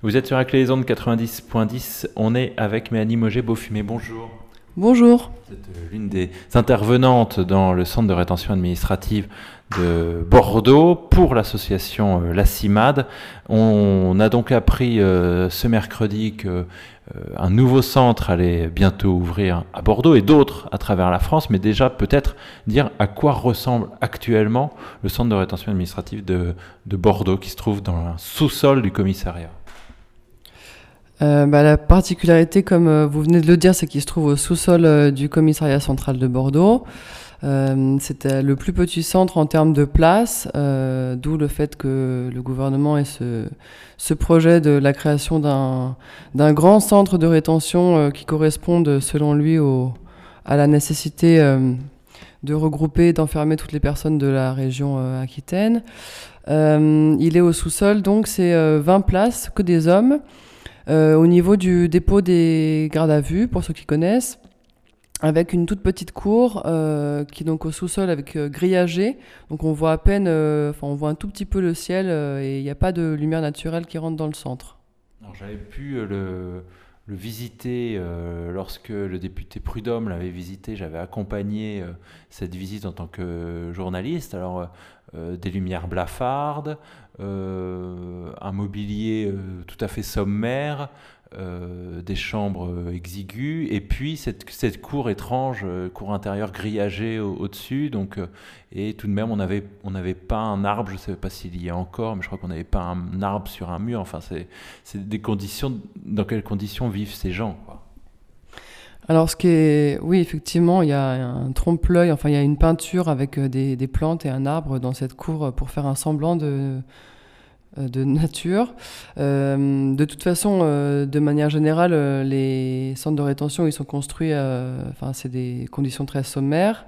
Vous êtes sur la clé de 90.10. On est avec Mélanie Moget-Beaufumé. Bonjour. Bonjour. Vous êtes euh, l'une des intervenantes dans le centre de rétention administrative de Bordeaux pour l'association euh, La CIMAD. On a donc appris euh, ce mercredi que un nouveau centre allait bientôt ouvrir à Bordeaux et d'autres à travers la France, mais déjà peut-être dire à quoi ressemble actuellement le centre de rétention administrative de, de Bordeaux qui se trouve dans un sous-sol du commissariat. Euh, bah, la particularité, comme euh, vous venez de le dire, c'est qu'il se trouve au sous-sol euh, du commissariat central de Bordeaux. C'était le plus petit centre en termes de place, d'où le fait que le gouvernement ait ce, projet de la création d'un grand centre de rétention qui corresponde, selon lui, à la nécessité de regrouper, d'enfermer toutes les personnes de la région Aquitaine. il est au sous-sol, donc c'est 20 places, que des hommes. Euh, au niveau du dépôt des gardes à vue, pour ceux qui connaissent, avec une toute petite cour euh, qui est donc au sous-sol avec euh, grillagé. Donc on voit à peine, enfin on voit un tout petit peu le ciel et il n'y a pas de lumière naturelle qui rentre dans le centre. J'avais pu le, le visiter lorsque le député Prudhomme l'avait visité. J'avais accompagné cette visite en tant que journaliste. Alors des lumières blafardes, euh, un mobilier euh, tout à fait sommaire, euh, des chambres exiguës, et puis cette, cette cour étrange, cour intérieure grillagée au-dessus. donc, et tout de même, on n'avait on avait pas un arbre, je ne sais pas s'il y a encore, mais je crois qu'on n'avait pas un arbre sur un mur. Enfin, c'est des conditions, dans quelles conditions vivent ces gens alors, ce qui est, oui, effectivement, il y a un trompe-l'œil, enfin, il y a une peinture avec des, des, plantes et un arbre dans cette cour pour faire un semblant de, euh, de nature. Euh, de toute façon, euh, de manière générale, les centres de rétention, ils sont construits, enfin, c'est des conditions très sommaires.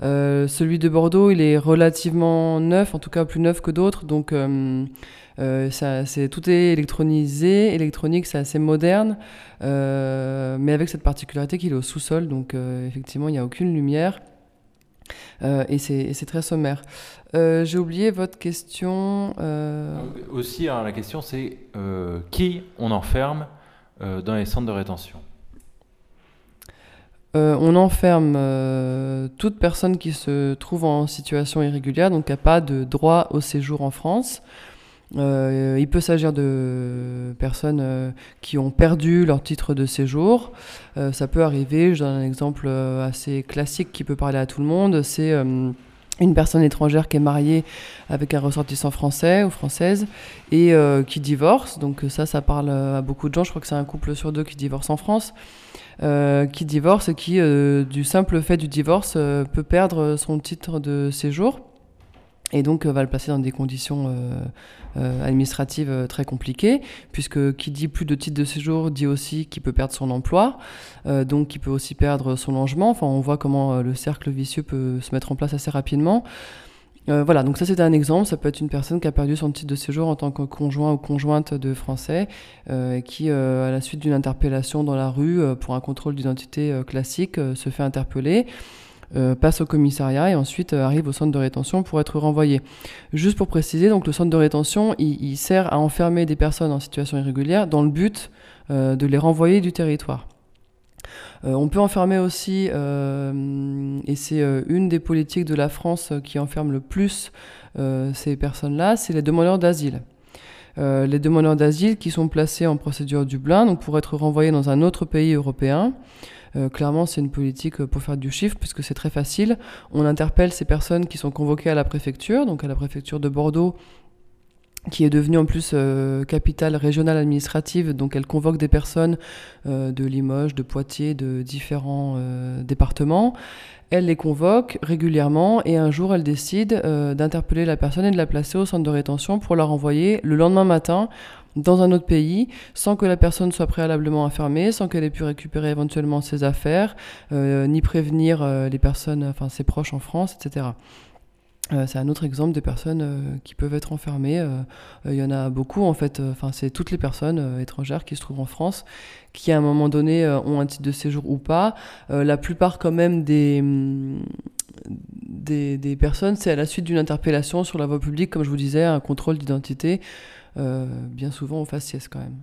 celui de Bordeaux, il est relativement neuf, en tout cas plus neuf que d'autres, donc tout est électronisé, électronique, c'est assez moderne, mais avec cette particularité qu'il est au sous-sol, donc effectivement, il n'y a aucune lumière. Et c'est très sommaire. Euh, j'ai oublié votre question. Euh, aussi, hein, la question c'est euh, qui on enferme dans les centres de rétention? On enferme toute personne qui se trouve en situation irrégulière, donc qui n'a pas de droit au séjour en France. Il peut s'agir de personnes qui ont perdu leur titre de séjour. ça peut arriver, je donne un exemple assez classique qui peut parler à tout le monde, c'est une personne étrangère qui est mariée avec un ressortissant français ou française et euh, qui divorce. Donc ça, ça parle à beaucoup de gens. Je crois que c'est un couple sur deux qui divorce en France. Euh, qui divorce et qui, euh, du simple fait du divorce, peut perdre son titre de séjour et donc va le placer dans des conditions administratives très compliquées, puisque qui dit plus de titre de séjour dit aussi qu'il peut perdre son emploi, donc il peut aussi perdre son logement. Enfin, on voit comment le cercle vicieux peut se mettre en place assez rapidement. voilà, donc ça c'est un exemple. Ça peut être une personne qui a perdu son titre de séjour en tant que conjoint ou conjointe de français, euh, qui, à la suite d'une interpellation dans la rue pour un contrôle d'identité classique, se fait interpeller. Euh, passe au commissariat et ensuite euh, arrive au centre de rétention pour être renvoyé. Juste pour préciser, donc le centre de rétention, il, sert à enfermer des personnes en situation irrégulière dans le but euh, de les renvoyer du territoire. on peut enfermer aussi, et c'est une des politiques de la France qui enferme le plus ces personnes-là, c'est les demandeurs d'asile. les demandeurs d'asile qui sont placés en procédure Dublin, donc pour être renvoyés dans un autre pays européen. Euh, clairement, c'est une politique pour faire du chiffre, puisque c'est très facile. On interpelle ces personnes qui sont convoquées à la préfecture, donc à la préfecture de Bordeaux, qui est devenue en plus euh, capitale régionale administrative, donc elle convoque des personnes euh, de Limoges, de Poitiers, de différents départements. Elle les convoque régulièrement et un jour elle décide d'interpeller la personne et de la placer au centre de rétention pour la renvoyer le lendemain matin dans un autre pays sans que la personne soit préalablement enfermée, sans qu'elle ait pu récupérer éventuellement ses affaires, euh, ni prévenir euh, les personnes, enfin ses proches en France, etc. Euh, c'est un autre exemple des personnes qui peuvent être enfermées. Il y en a beaucoup en fait. Enfin, c'est toutes les personnes étrangères qui se trouvent en France, qui à un moment donné ont un titre de séjour ou pas. la plupart quand même des des personnes, c'est à la suite d'une interpellation sur la voie publique, comme je vous disais, un contrôle d'identité bien souvent au faciès quand même.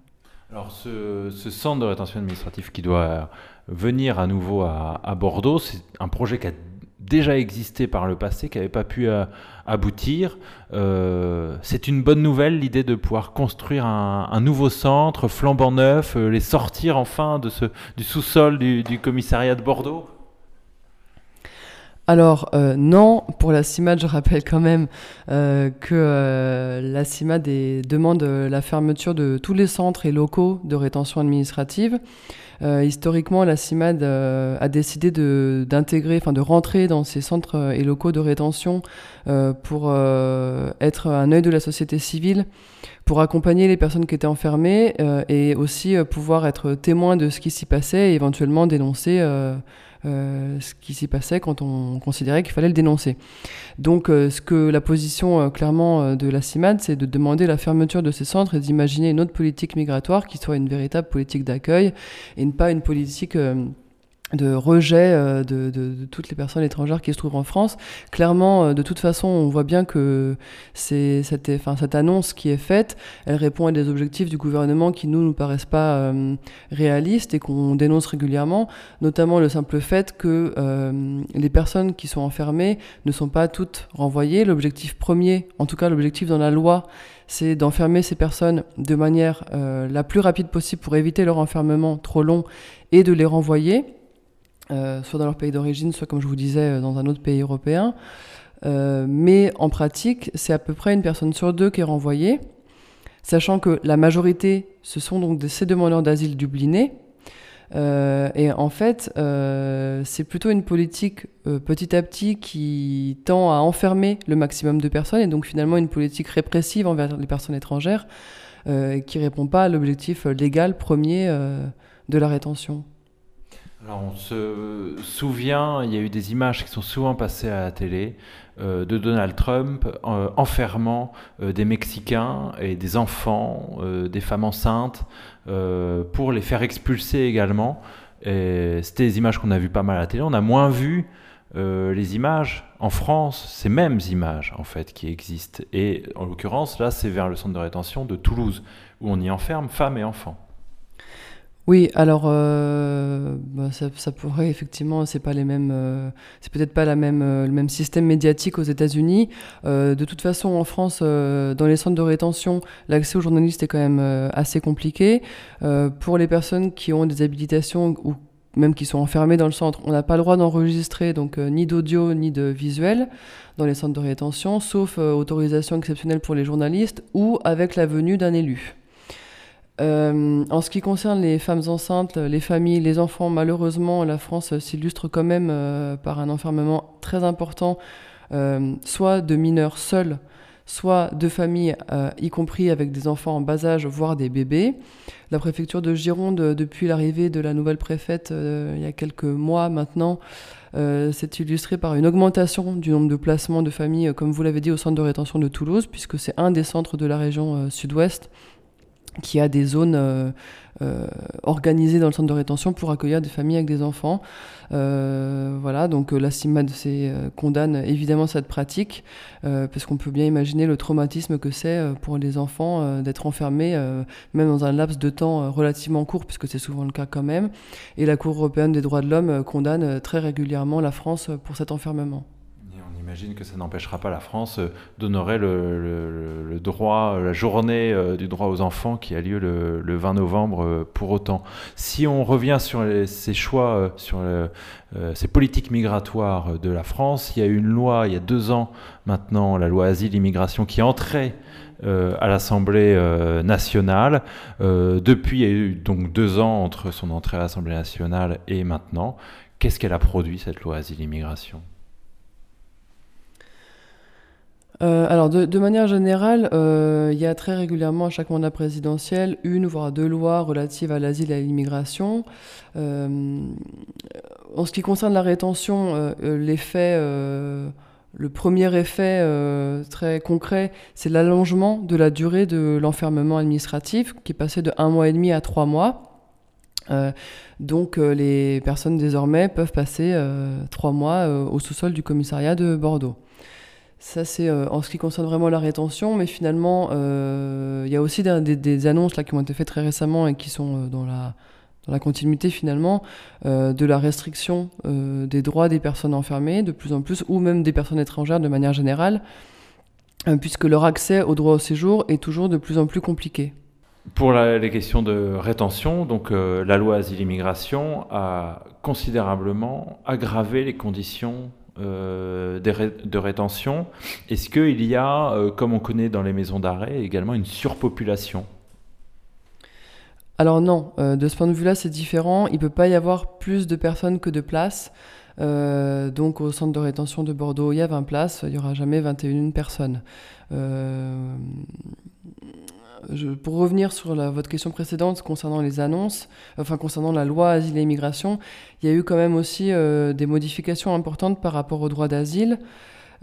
Alors ce, centre de rétention administrative qui doit venir à nouveau à, Bordeaux, c'est un projet qui a déjà existé par le passé, qui n'avait pas pu euh, aboutir. Euh, c'est une bonne nouvelle l'idée de pouvoir construire un, nouveau centre flambant neuf, euh, les sortir enfin de ce, du sous-sol du, commissariat de Bordeaux? Alors non, pour la CIMAD, je rappelle quand même que la CIMAD demande la fermeture de tous les centres et locaux de rétention administrative. Euh, historiquement, la CIMAD euh, a décidé d'intégrer, enfin de rentrer dans ces centres euh, et locaux de rétention pour être un œil de la société civile, pour accompagner les personnes qui étaient enfermées et aussi pouvoir être témoin de ce qui s'y passait et éventuellement dénoncer euh, ce qui s'y passait quand on considérait qu'il fallait le dénoncer. Donc euh, ce que la position euh, clairement de la CIMAD, c'est de demander la fermeture de ces centres et d'imaginer une autre politique migratoire qui soit une véritable politique d'accueil et pas une politique de rejet euh, de, de, toutes les personnes étrangères qui se trouvent en France. Clairement, euh, de toute façon, on voit bien que cette, enfin, cette annonce qui est faite, elle répond à des objectifs du gouvernement qui nous nous paraissent pas euh, réalistes et qu'on dénonce régulièrement, notamment le simple fait que les personnes qui sont enfermées ne sont pas toutes renvoyées. L'objectif premier, en tout cas l'objectif dans la loi, c'est d'enfermer ces personnes de manière la plus rapide possible pour éviter leur enfermement trop long et de les renvoyer. Euh, soit dans leur pays d'origine, soit comme je vous disais, euh, dans un autre pays européen. Euh, mais en pratique, c'est à peu près une personne sur deux qui est renvoyée, sachant que la majorité, ce sont donc ces demandeurs d'asile dublinés. et en fait, c'est plutôt une politique petit à petit qui tend à enfermer le maximum de personnes, et donc finalement une politique répressive envers les personnes étrangères, qui répond pas à l'objectif légal premier de la rétention. On se souvient, il y a eu des images qui sont souvent passées à la télé euh, de Donald Trump euh, enfermant euh, des Mexicains et des enfants, des femmes enceintes, pour les faire expulser également. C'était des images qu'on a vues pas mal à la télé. On a moins vu les images en France, ces mêmes images en fait qui existent. Et en l'occurrence, là, c'est vers le centre de rétention de Toulouse, où on y enferme femmes et enfants. Oui, alors euh, bah, ça, pourrait effectivement, c'est pas les mêmes, euh, c'est peut-être pas la même, euh, le même système médiatique aux États-Unis. de toute façon, en France, dans les centres de rétention, l'accès aux journalistes est quand même assez compliqué. pour les personnes qui ont des habilitations ou même qui sont enfermées dans le centre, on n'a pas le droit d'enregistrer donc ni d'audio ni de visuel dans les centres de rétention, sauf autorisation exceptionnelle pour les journalistes ou avec la venue d'un élu. Euh, en ce qui concerne les femmes enceintes, les familles, les enfants, malheureusement, la France s'illustre quand même euh, par un enfermement très important, euh, soit de mineurs seuls, soit de familles, y compris avec des enfants en bas âge, voire des bébés. La préfecture de Gironde, depuis l'arrivée de la nouvelle préfète il y a quelques mois maintenant, s'est illustrée par une augmentation du nombre de placements de familles, comme vous l'avez dit, au centre de rétention de Toulouse, puisque c'est un des centres de la région sud-ouest qui a des zones euh, euh, organisées dans le centre de rétention pour accueillir des familles avec des enfants. Euh, voilà, donc la CIMAD condamne évidemment cette pratique, parce qu'on peut bien imaginer le traumatisme que c'est pour les enfants d'être enfermés, même dans un laps de temps relativement court, puisque c'est souvent le cas quand même. Et la Cour européenne des droits de l'homme condamne très régulièrement la France pour cet enfermement. J'imagine que ça n'empêchera pas la France euh, d'honorer le, droit, la journée euh, du droit aux enfants qui a lieu le, 20 novembre euh, pour autant. Si on revient sur ces choix, sur ces politiques migratoires de la France, il y a eu une loi il y a deux ans maintenant, la loi Asile-Immigration, qui entrait à l'Assemblée nationale. depuis, il y a eu donc deux ans entre son entrée à l'Assemblée nationale et maintenant. Qu'est-ce qu'elle a produit, cette loi Asile-Immigration euh, alors, de, manière générale, euh, il y a très régulièrement à chaque mandat présidentiel une voire deux lois relatives à l'asile et à l'immigration. Euh, en ce qui concerne la rétention, l'effet, le premier effet très concret, c'est l'allongement de la durée de l'enfermement administratif, qui est passé de un mois et demi à trois mois. donc les personnes désormais peuvent passer trois mois au sous-sol du commissariat de Bordeaux. Ça, c'est en ce qui concerne vraiment la rétention, mais finalement, il y a aussi des, annonces là, qui ont été faites très récemment et qui sont dans la, dans la continuité finalement de la restriction des droits des personnes enfermées de plus en plus, ou même des personnes étrangères de manière générale, puisque leur accès au droit au séjour est toujours de plus en plus compliqué. Pour les questions de rétention, donc euh, la loi asile-immigration a considérablement aggravé les conditions euh, de, rétention. Est-ce qu'il y a, euh, comme on connaît dans les maisons d'arrêt, également une surpopulation? Alors non, de ce point de vue-là, c'est différent. Il ne peut pas y avoir plus de personnes que de places. donc au centre de rétention de Bordeaux, il y a 20 places, il n'y aura jamais 21 personnes pour revenir sur votre question précédente concernant les annonces, enfin concernant la loi asile et immigration, il y a eu quand même aussi euh, des modifications importantes par rapport au droit d'asile.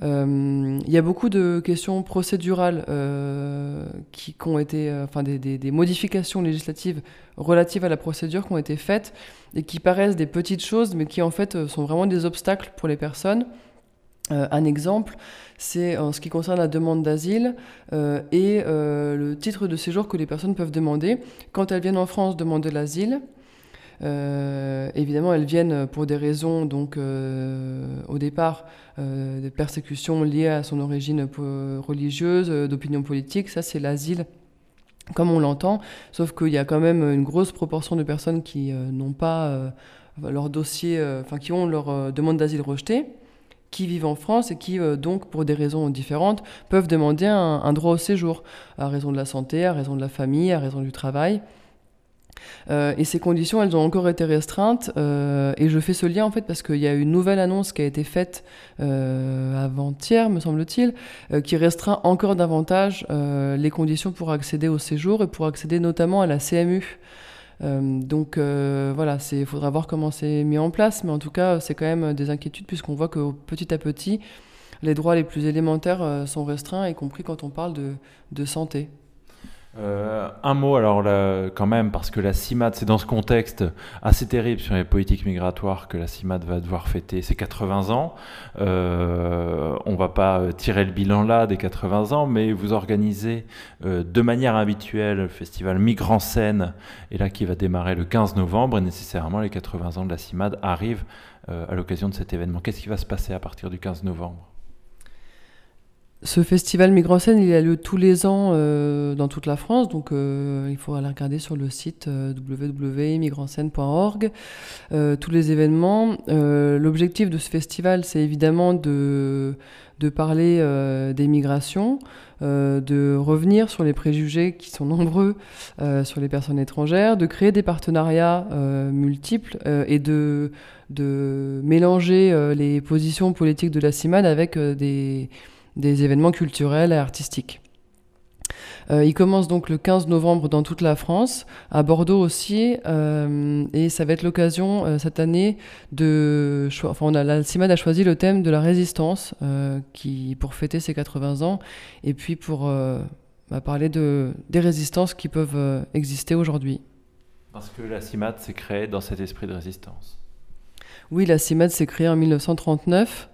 Euh, il y a beaucoup de questions procédurales euh, qui, ont été, enfin des, des, modifications législatives relatives à la procédure qui ont été faites et qui paraissent des petites choses, mais qui en fait sont vraiment des obstacles pour les personnes. Un exemple, c'est en ce qui concerne la demande d'asile euh, et euh, le titre de séjour que les personnes peuvent demander. Quand elles viennent en France demander l'asile, euh, évidemment, elles viennent pour des raisons, donc au départ, de persécutions liées à son origine religieuse, d'opinion politique. Ça, c'est l'asile comme on l'entend, sauf qu'il y a quand même une grosse proportion de personnes qui n'ont pas leur dossier, enfin qui ont leur demande d'asile rejetée qui vivent en France et qui, euh, donc, pour des raisons différentes, peuvent demander un, droit au séjour, à raison de la santé, à raison de la famille, à raison du travail. Euh, et ces conditions, elles ont encore été restreintes. Euh, et je fais ce lien en fait parce qu'il y a une nouvelle annonce qui a été faite avant-hier, me semble-t-il, qui restreint encore davantage les conditions pour accéder au séjour et pour accéder notamment à la CMU. Euh, donc euh, voilà, il faudra voir comment c'est mis en place, mais en tout cas, c'est quand même des inquiétudes puisqu'on voit que petit à petit, les droits les plus élémentaires euh, sont restreints, y compris quand on parle de santé. Euh, un mot alors quand même, parce que la CIMAD, c'est dans ce contexte assez terrible sur les politiques migratoires que la CIMAD va devoir fêter ses 80 ans. Euh, on va pas tirer le bilan là des 80 ans, mais vous organisez euh, de manière habituelle le festival Migrant Scène, et là qui va démarrer le 15 novembre, et nécessairement les 80 ans de la CIMAD arrivent à l'occasion de cet événement. Qu'est-ce qui va se passer à partir du 15 novembre? Ce festival Migrant il a lieu tous les ans euh, dans toute la France, donc euh, il faut aller regarder sur le site euh, euh, tous les événements. L'objectif de ce festival, c'est évidemment de, parler des migrations, de revenir sur les préjugés qui sont nombreux sur les personnes étrangères, de créer des partenariats multiples et de, de mélanger les positions politiques de la CIMAD avec des des événements culturels et artistiques. Euh, il commence donc le 15 novembre dans toute la France, à Bordeaux aussi, euh, et ça va être l'occasion euh, cette année de. Enfin, on a, la CIMAD a choisi le thème de la résistance qui, pour fêter ses 80 ans, et puis pour bah, parler de, des résistances qui peuvent exister aujourd'hui. Parce que la CIMAD s'est créée dans cet esprit de résistance. Oui, la CIMAD s'est créée en 1939.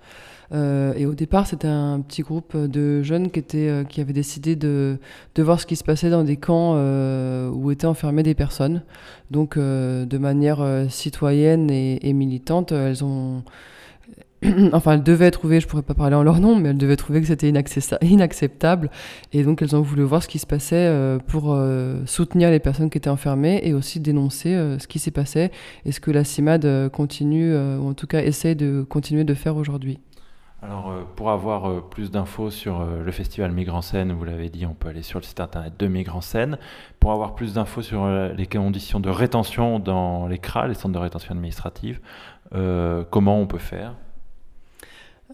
Euh, et au départ, c'était un petit groupe de jeunes qui, étaient, euh, avaient décidé de, voir ce qui se passait dans des camps euh, où étaient enfermées des personnes. Donc, de manière citoyenne et, militante, elles ont. enfin, elles devaient trouver, je pourrais pas parler en leur nom, mais elles devaient trouver que c'était inacceptable. Et donc, elles ont voulu voir ce qui se passait pour soutenir les personnes qui étaient enfermées et aussi dénoncer ce qui s'est passé et ce que la CIMAD continue, ou en tout cas essaie de continuer de faire aujourd'hui. Alors, euh, pour avoir euh, plus d'infos sur euh, le festival Migrant Scène, vous l'avez dit, on peut aller sur le site internet de Migrant Scène. Pour avoir plus d'infos sur les conditions de rétention dans les CRA, les centres de rétention administrative, comment on peut faire?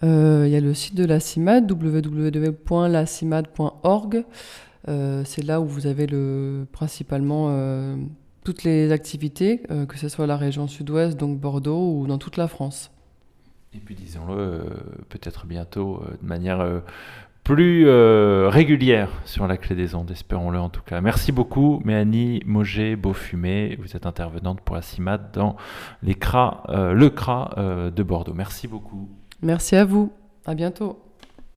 Il y a le site de la CIMAD, www.lacimad.org. C'est là où vous avez le, principalement toutes les activités, que ce soit la région sud-ouest, donc Bordeaux, ou dans toute la France. Et puis disons-le, euh, peut-être bientôt euh, de manière euh, plus régulière sur la clé des ondes, espérons-le en tout cas. Merci beaucoup, Méanie Moget Beaufumé. Vous êtes intervenante pour la CIMAD dans les CRA, le CRA de Bordeaux. Merci beaucoup. Merci à vous. À bientôt.